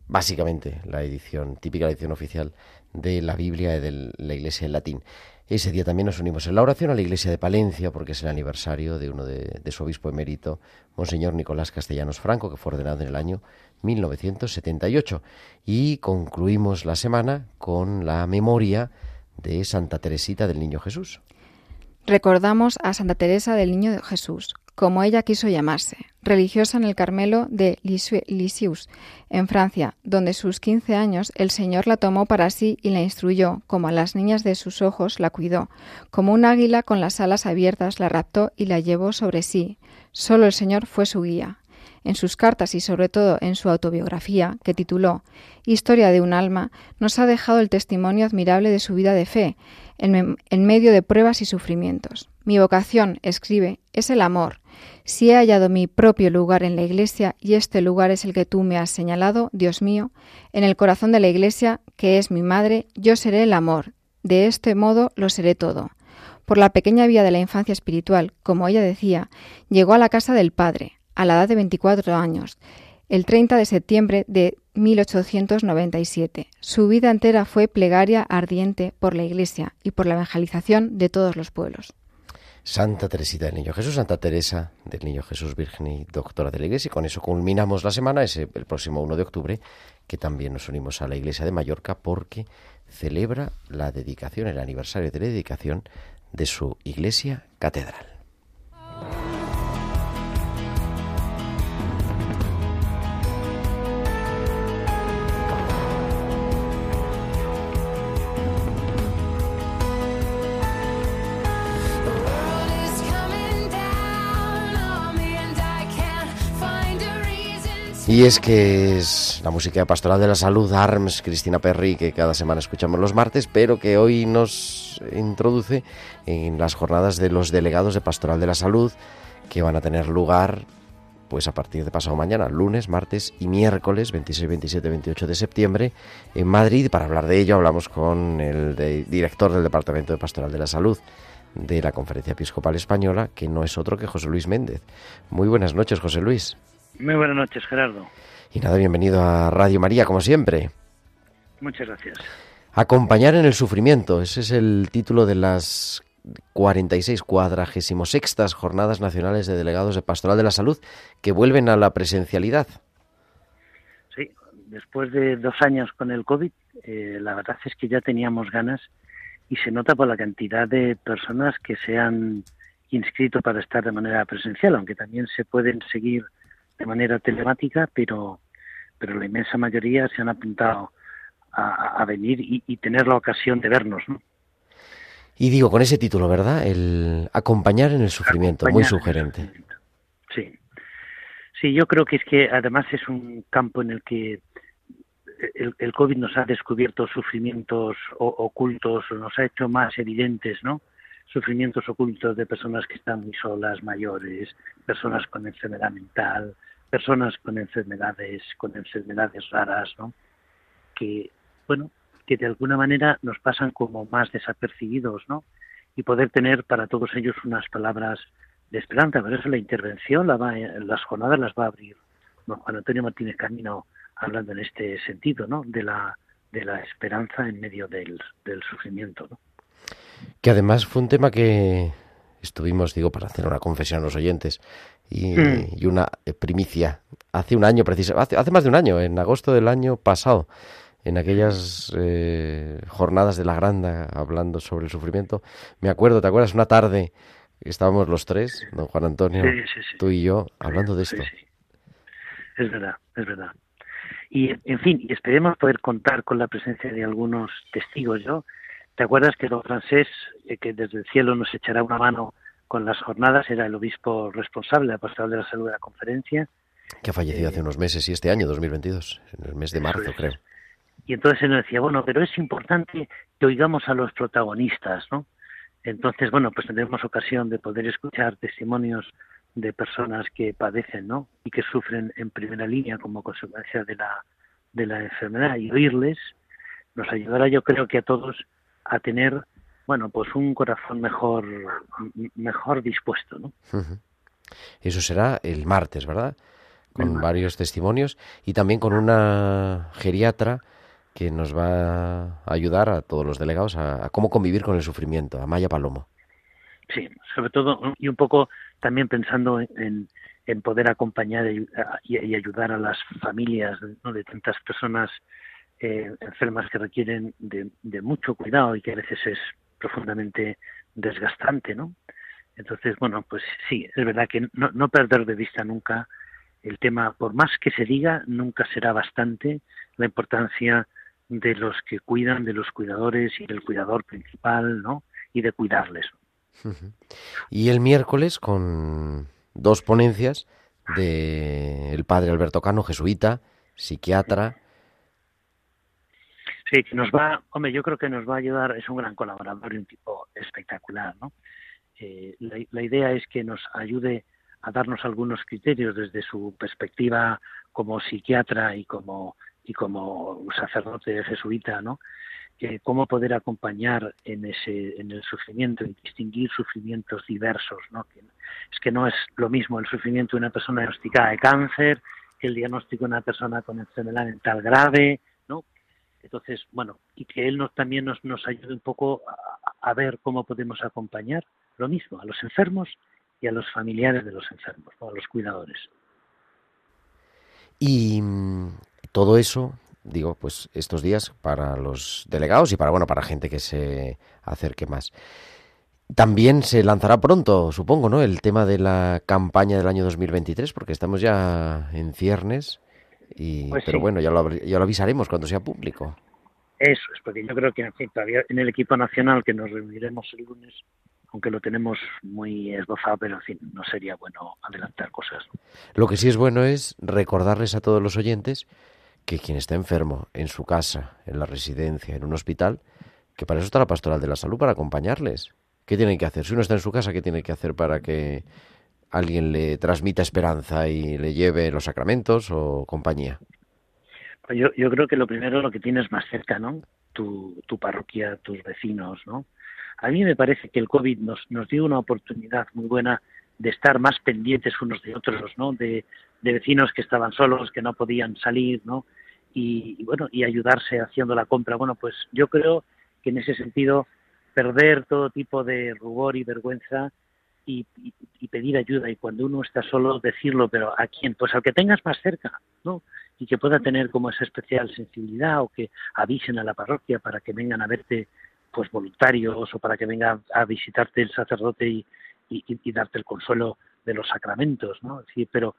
básicamente la edición, típica edición oficial de la Biblia y de la Iglesia en latín. Ese día también nos unimos en la oración a la Iglesia de Palencia, porque es el aniversario de uno de, de su obispo emérito, Monseñor Nicolás Castellanos Franco, que fue ordenado en el año 1978. Y concluimos la semana con la memoria de Santa Teresita del Niño Jesús. Recordamos a Santa Teresa del Niño Jesús, como ella quiso llamarse, religiosa en el Carmelo de Lisieux, en Francia, donde sus 15 años el Señor la tomó para sí y la instruyó, como a las niñas de sus ojos la cuidó, como un águila con las alas abiertas la raptó y la llevó sobre sí. Solo el Señor fue su guía. En sus cartas y sobre todo en su autobiografía, que tituló Historia de un alma, nos ha dejado el testimonio admirable de su vida de fe, en, medio de pruebas y sufrimientos. Mi vocación, escribe, es el amor. Si he hallado mi propio lugar en la Iglesia y este lugar es el que tú me has señalado, Dios mío, en el corazón de la Iglesia, que es mi madre, yo seré el amor. De este modo lo seré todo. Por la pequeña vía de la infancia espiritual, como ella decía, llegó a la casa del Padre, a la edad de 24 años. el 30 de septiembre de 1897. Su vida entera fue plegaria ardiente por la Iglesia y por la evangelización de todos los pueblos. Santa Teresita del Niño Jesús, Santa Teresa del Niño Jesús Virgen y Doctora de la Iglesia. Y con eso culminamos la semana, ese, el próximo 1 de octubre, que también nos unimos a la Iglesia de Mallorca porque celebra la dedicación, el aniversario de la dedicación de su iglesia catedral. Y es que es la música pastoral de la salud, ARMS, Cristina Perry, que cada semana escuchamos los martes, pero que hoy nos introduce en las jornadas de los delegados de Pastoral de la Salud, que van a tener lugar pues a partir de pasado mañana, lunes, martes y miércoles 26, 27, 28 de septiembre en Madrid. Para hablar de ello hablamos con el de- director del Departamento de Pastoral de la Salud de la Conferencia Episcopal Española, que no es otro que José Luis Méndez. Muy buenas noches, José Luis. Muy buenas noches, Gerardo. Y nada, bienvenido a Radio María, como siempre. Muchas gracias. Acompañar en el sufrimiento, ese es el título de las 46 cuadragésimo sextas Jornadas Nacionales de Delegados de Pastoral de la Salud que vuelven a la presencialidad. Sí, después de dos años con el COVID, eh, la verdad es que ya teníamos ganas y se nota por la cantidad de personas que se han inscrito para estar de manera presencial, aunque también se pueden seguir de manera telemática, pero, pero la inmensa mayoría se han apuntado a, a venir y, y tener la ocasión de vernos. ¿no? Y digo, con ese título, ¿verdad? El acompañar en el sufrimiento, muy Acompañar sugerente. Sí. Sí, yo creo que es que además es un campo en el que el, el COVID nos ha descubierto sufrimientos o- ocultos, nos ha hecho más evidentes, ¿no? Sufrimientos ocultos de personas que están muy solas, mayores, personas con enfermedad mental, personas con enfermedades, con enfermedades raras, ¿no? Que, bueno, que de alguna manera nos pasan como más desapercibidos, ¿no? Y poder tener para todos ellos unas palabras de esperanza. Por eso la intervención, la va, las jornadas las va a abrir don Juan Antonio Martínez Camino hablando en este sentido, ¿no? De la, de la esperanza en medio del, del sufrimiento, ¿no? Que además fue un tema que estuvimos, digo, para hacer una confesión a los oyentes y, Mm. y una eh, primicia. Hace un año, precisamente, hace, hace más de un año, en agosto del año pasado, en aquellas eh, jornadas de la Granda hablando sobre el sufrimiento. Me acuerdo, ¿te acuerdas? Una tarde estábamos los tres, don Juan Antonio, Sí, sí, sí. tú y yo, hablando de esto. Es verdad, es verdad. Y, en fin, esperemos poder contar con la presencia de algunos testigos. ¿yo? ¿Te acuerdas que don Francés, eh, que desde el cielo nos echará una mano con las jornadas, era el obispo responsable, la pastoral de la salud de la conferencia? Que ha fallecido hace unos meses y este año, 2022, en el mes de marzo, creo. Y entonces él nos decía, bueno, pero es importante que oigamos a los protagonistas, ¿no? Entonces, bueno, pues tendremos ocasión de poder escuchar testimonios de personas que padecen, ¿no? Y que sufren en primera línea como consecuencia de la, de la enfermedad y oírles nos ayudará, yo creo que a todos a tener, bueno, pues un corazón mejor, mejor dispuesto, ¿no? Eso será el martes, ¿verdad? Con varios testimonios y también con una geriatra que nos va a ayudar a todos los delegados a, a cómo convivir con el sufrimiento, a Maya Palomo. Sí, sobre todo, y un poco también pensando en, en poder acompañar y, y- y ayudar a las familias ¿no? de tantas personas eh, enfermas que requieren de, mucho cuidado y que a veces es profundamente desgastante, ¿no? Entonces, bueno, pues sí, es verdad que no, no perder de vista nunca el tema, por más que se diga, nunca será bastante la importancia de los que cuidan, de los cuidadores y del cuidador principal, ¿no? Y de cuidarles. Y el miércoles con dos ponencias de padre Alberto Cano, jesuita, psiquiatra. Sí, que nos va, hombre, yo creo que nos va a ayudar, es un gran colaborador y un tipo espectacular, ¿no? Eh, la, idea es que nos ayude a darnos algunos criterios desde su perspectiva como psiquiatra y como y como sacerdote jesuita, ¿no? Eh, cómo poder acompañar en ese en el sufrimiento y distinguir sufrimientos diversos, ¿no? Es que no es lo mismo el sufrimiento de una persona diagnosticada de cáncer que el diagnóstico de una persona con enfermedad mental grave. Entonces, bueno, y que él nos, también nos, nos ayude un poco a, ver cómo podemos acompañar lo mismo a los enfermos y a los familiares de los enfermos, a los cuidadores. Y mm, todo eso, digo, pues estos días para los delegados y para bueno, para gente que se acerque más. También se lanzará pronto, supongo, ¿no? El tema de la campaña del año 2023, porque estamos ya en ciernes. Y, Pues pero sí. bueno, ya lo, abri- ya lo avisaremos cuando sea público. Eso es, porque yo creo que en fin, todavía en el equipo nacional que nos reuniremos el lunes, aunque lo tenemos muy esbozado, pero en fin, no sería bueno adelantar cosas. Lo que sí es bueno es recordarles a todos los oyentes que quien está enfermo en su casa, en la residencia, en un hospital, que para eso está la pastoral de la salud, para acompañarles. ¿Qué tienen que hacer? Si uno está en su casa, ¿qué tiene que hacer para que alguien le transmita esperanza y le lleve los sacramentos o compañía? Pues Yo, yo creo que lo primero lo que tienes más cerca, ¿no? Tu, tu parroquia, tus vecinos, ¿no? A mí me parece que el COVID nos, nos dio una oportunidad muy buena de estar más pendientes unos de otros, ¿no? De, vecinos que estaban solos, que no podían salir, ¿no? Y, y bueno, y ayudarse haciendo la compra. Bueno, pues yo creo que en ese sentido perder todo tipo de rubor y vergüenza y, y- pedir ayuda y cuando uno está solo decirlo, pero ¿a quién? Pues al que tengas más cerca, ¿no? Y que pueda tener como esa especial sensibilidad o que avisen a la parroquia para que vengan a verte pues voluntarios o para que venga a visitarte el sacerdote y, y- darte el consuelo de los sacramentos, ¿no? Sí, pero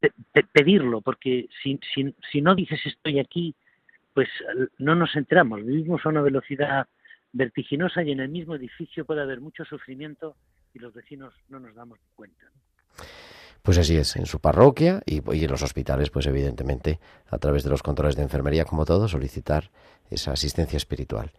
pe- pe- pedirlo, porque si, si, si no dices estoy aquí, pues no nos enteramos, vivimos a una velocidad vertiginosa y en el mismo edificio puede haber mucho sufrimiento y los vecinos no nos damos cuenta. Pues así es, en su parroquia y, y en los hospitales, pues evidentemente, a través de los controles de enfermería, como todo, solicitar esa asistencia espiritual.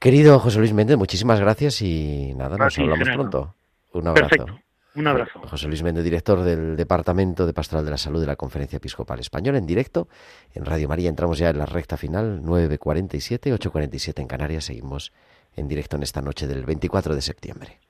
Querido José Luis Méndez, muchísimas gracias y nada, nos hablamos Gerardo. pronto. Un abrazo. Perfecto. Un abrazo. José Luis Méndez, director del Departamento de Pastoral de la Salud de la Conferencia Episcopal Española, en directo en Radio María. Entramos ya en la recta final, 9.47, 8.47 en Canarias. Seguimos en directo en esta noche del 24 de septiembre.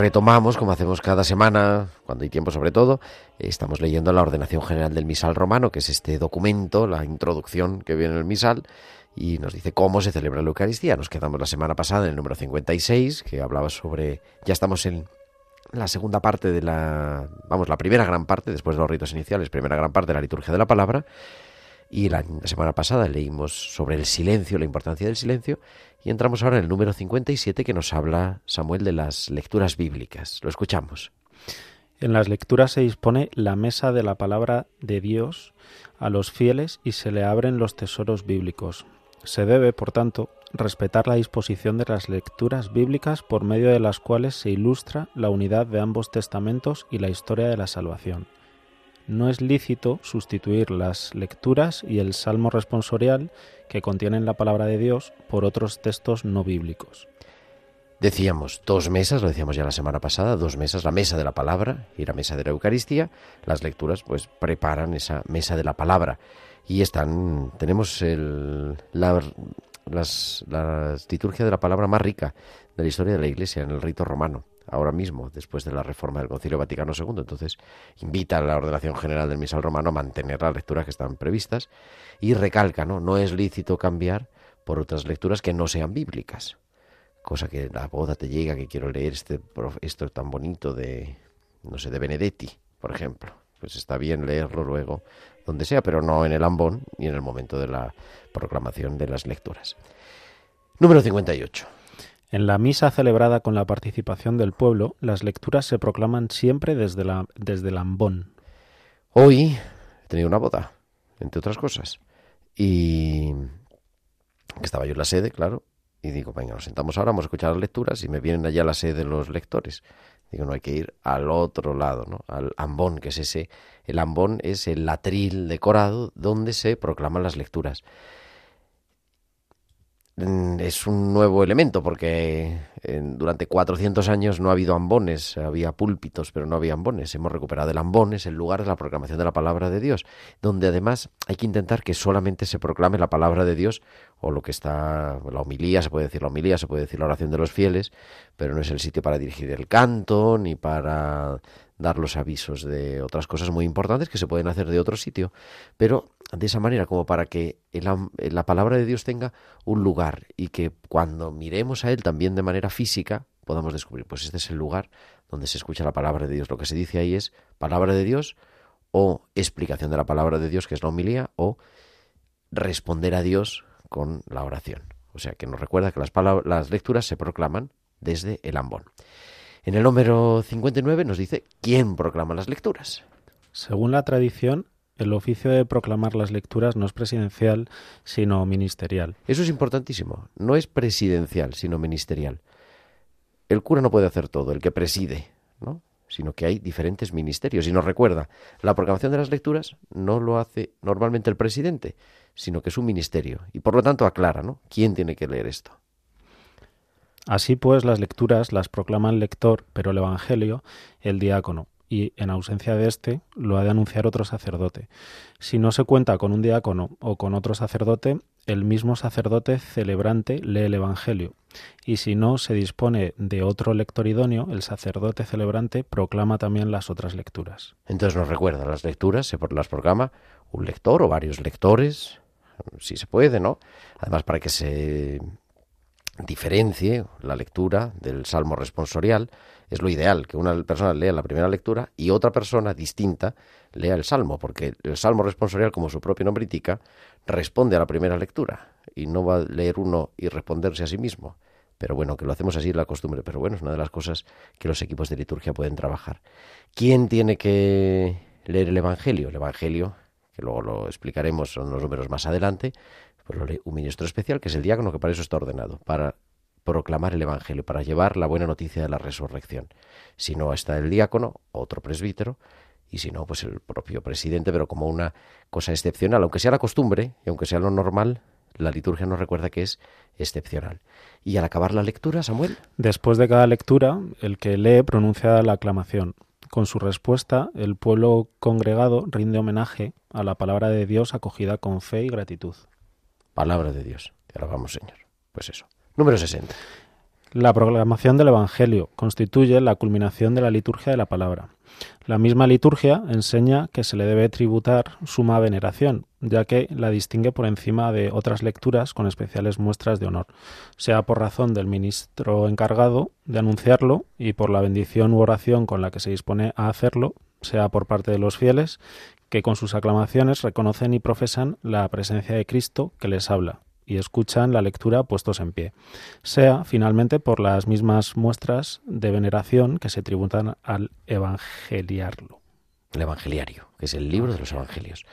Retomamos, como hacemos cada semana, cuando hay tiempo sobre todo, estamos leyendo la Ordenación General del Misal Romano, que es este documento, la introducción que viene en el Misal, y nos dice cómo se celebra la Eucaristía. Nos quedamos la semana pasada en el número 56, que hablaba sobre... Ya estamos en la segunda parte de la... Vamos, la primera gran parte, después de los ritos iniciales, primera gran parte de la liturgia de la palabra, y la, semana pasada leímos sobre el silencio, la importancia del silencio, y entramos ahora en el número 57 que nos habla Samuel de las lecturas bíblicas. Lo escuchamos. En las lecturas se dispone la mesa de la palabra de Dios a los fieles y se le abren los tesoros bíblicos. Se debe, por tanto, respetar la disposición de las lecturas bíblicas por medio de las cuales se ilustra la unidad de ambos testamentos y la historia de la salvación. No es lícito sustituir las lecturas y el salmo responsorial que contienen la palabra de Dios por otros textos no bíblicos. Decíamos dos mesas, lo decíamos ya la semana pasada, dos mesas, la mesa de la palabra y la mesa de la Eucaristía. Las lecturas pues preparan esa mesa de la palabra y están tenemos el, la, la liturgia de la palabra más rica de la historia de la Iglesia en el rito romano ahora mismo, después de la reforma del Concilio Vaticano II. Entonces, invita a la ordenación general del misal romano a mantener las lecturas que están previstas y recalca, ¿no? No es lícito cambiar por otras lecturas que no sean bíblicas. Cosa que la boda te llega, que quiero leer este, esto tan bonito de, no sé, de Benedetti, por ejemplo. Pues está bien leerlo luego, donde sea, pero no en el ambón ni en el momento de la proclamación de las lecturas. Número 58. En la misa celebrada con la participación del pueblo, las lecturas se proclaman siempre desde, la, desde. Hoy he tenido una boda, entre otras cosas, y estaba yo en la sede, claro, y digo, venga, nos sentamos ahora, vamos a escuchar las lecturas y me vienen allá a la sede de los lectores. Digo, no hay que ir al otro lado, ¿no? Al ambón, que es ese. El ambón es el latril decorado donde se proclaman las lecturas. Mm, Es un nuevo elemento porque eh, durante 400 años no ha habido ambones, había púlpitos, pero no había ambones. Hemos recuperado el ambón, es el lugar de la proclamación de la palabra de Dios, donde además hay que intentar que solamente se proclame la palabra de Dios o lo que está, la homilía, se puede decir la homilía, se puede decir la oración de los fieles, pero no es el sitio para dirigir el canto ni para dar los avisos de otras cosas muy importantes que se pueden hacer de otro sitio, pero de esa manera como para que am- la palabra de Dios tenga un lugar y que cuando miremos a Él también de manera física podamos descubrir, pues este es el lugar donde se escucha la palabra de Dios. Lo que se dice ahí es palabra de Dios o explicación de la palabra de Dios, que es la homilía, o responder a Dios con la oración. O sea, que nos recuerda que las, las lecturas se proclaman desde el ambón. En el número 59 nos dice quién proclama las lecturas. Según la tradición, el oficio de proclamar las lecturas no es presidencial, sino ministerial. Eso es importantísimo. No es presidencial, sino ministerial. El cura no puede hacer todo, el que preside, ¿no? Sino que hay diferentes ministerios. Y nos recuerda, la proclamación de las lecturas no lo hace normalmente el presidente, sino que es un ministerio. Y por lo tanto aclara, ¿no? ¿Quién tiene que leer esto? Así pues, las lecturas las proclama el lector, pero el Evangelio el diácono, y en ausencia de éste lo ha de anunciar otro sacerdote. Si no se cuenta con un diácono o con otro sacerdote, el mismo sacerdote celebrante lee el Evangelio, y si no se dispone de otro lector idóneo, el sacerdote celebrante proclama también las otras lecturas. Entonces nos recuerda, las lecturas se las proclama un lector o varios lectores, si se puede, ¿no? Además, para que se diferencie la lectura del salmo responsorial, es lo ideal que una persona lea la primera lectura y otra persona distinta lea el salmo, porque el salmo responsorial, como su propio nombre indica, responde a la primera lectura y no va a leer uno y responderse a sí mismo. Pero bueno, que lo hacemos así es la costumbre, pero bueno, es una de las cosas que los equipos de liturgia pueden trabajar. ¿Quién tiene que leer el Evangelio? El Evangelio, que luego lo explicaremos, son los números más adelante, pues lo lee un ministro especial, que es el diácono, que para eso está ordenado, para proclamar el Evangelio, para llevar la buena noticia de la resurrección. Si no está el diácono, otro presbítero, y si no, pues el propio presidente, pero como una cosa excepcional, aunque sea la costumbre y aunque sea lo normal, la liturgia nos recuerda que es excepcional. Y al acabar la lectura, Samuel, Después de cada lectura, el que lee pronuncia la aclamación. Con su respuesta, el pueblo congregado rinde homenaje a la palabra de Dios acogida con fe y gratitud. palabra de Dios. Te alabamos, Señor. Pues eso. Número 60. La proclamación del Evangelio constituye la culminación de la liturgia de la palabra. La misma liturgia enseña que se le debe tributar suma veneración, ya que la distingue por encima de otras lecturas con especiales muestras de honor, sea por razón del ministro encargado de anunciarlo y por la bendición u oración con la que se dispone a hacerlo, sea por parte de los fieles, que con sus aclamaciones reconocen y profesan la presencia de Cristo que les habla y escuchan la lectura puestos en pie, sea finalmente por las mismas muestras de veneración que se tributan al evangeliarlo. El Evangeliario, que es el libro de los Evangelios.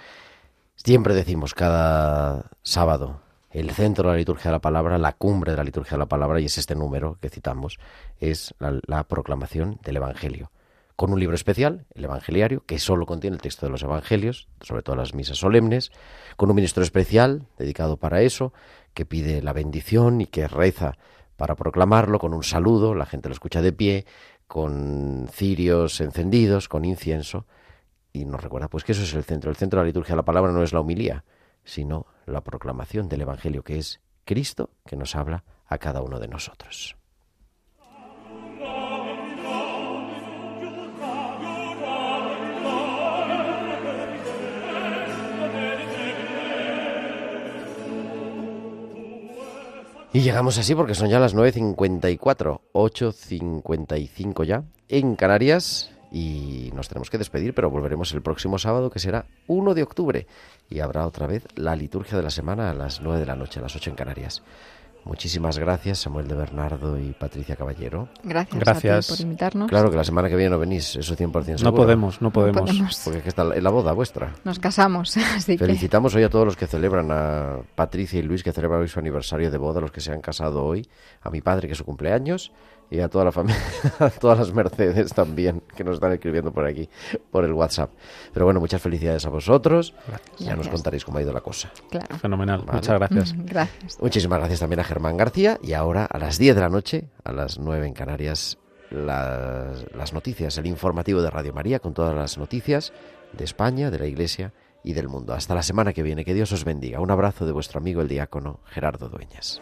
Siempre decimos cada sábado el centro de la liturgia de la palabra, la cumbre de la liturgia de la palabra, y es este número que citamos, es la, la proclamación del Evangelio. Con un libro especial, el Evangeliario, que solo contiene el texto de los Evangelios, sobre todo las misas solemnes, con un ministro especial dedicado para eso, que pide la bendición y que reza para proclamarlo con un saludo, la gente lo escucha de pie, con cirios encendidos, con incienso, y nos recuerda pues que eso es el centro. El centro de la liturgia de la palabra no es la humilía, sino la proclamación del Evangelio, que es Cristo que nos habla a cada uno de nosotros. Y llegamos así porque son ya las 9.54, 8.55 ya, en Canarias. Y nos tenemos que despedir, pero volveremos el próximo sábado, que será 1 de octubre. Y habrá otra vez la liturgia de la semana a las 9 de la noche, a las 8 en Canarias. Muchísimas gracias, Samuel de Bernardo y Patricia Caballero. Gracias, Gracias. a ti por invitarnos. Claro que la semana que viene no venís, eso 100% seguro. No podemos, no podemos. podemos. Porque es que está la boda vuestra. Nos casamos, así que Felicitamos hoy a todos los que celebran, a Patricia y Luis que celebran hoy su aniversario de boda, los que se han casado hoy, a mi padre que es su cumpleaños y a toda la familia, a todas las Mercedes también que nos están escribiendo por aquí, por el WhatsApp. Pero bueno, muchas felicidades a vosotros. Ya nos contaréis cómo ha ido la cosa. claro. Fenomenal. Vale. Muchas gracias. Gracias. Muchísimas gracias también a Germán García y ahora a las 10 de la noche, a las 9 en Canarias, las, las noticias, el informativo de Radio María con todas las noticias de España, de la Iglesia y del mundo. Hasta la semana que viene, que Dios os bendiga. Un abrazo de vuestro amigo el diácono Gerardo Dueñas.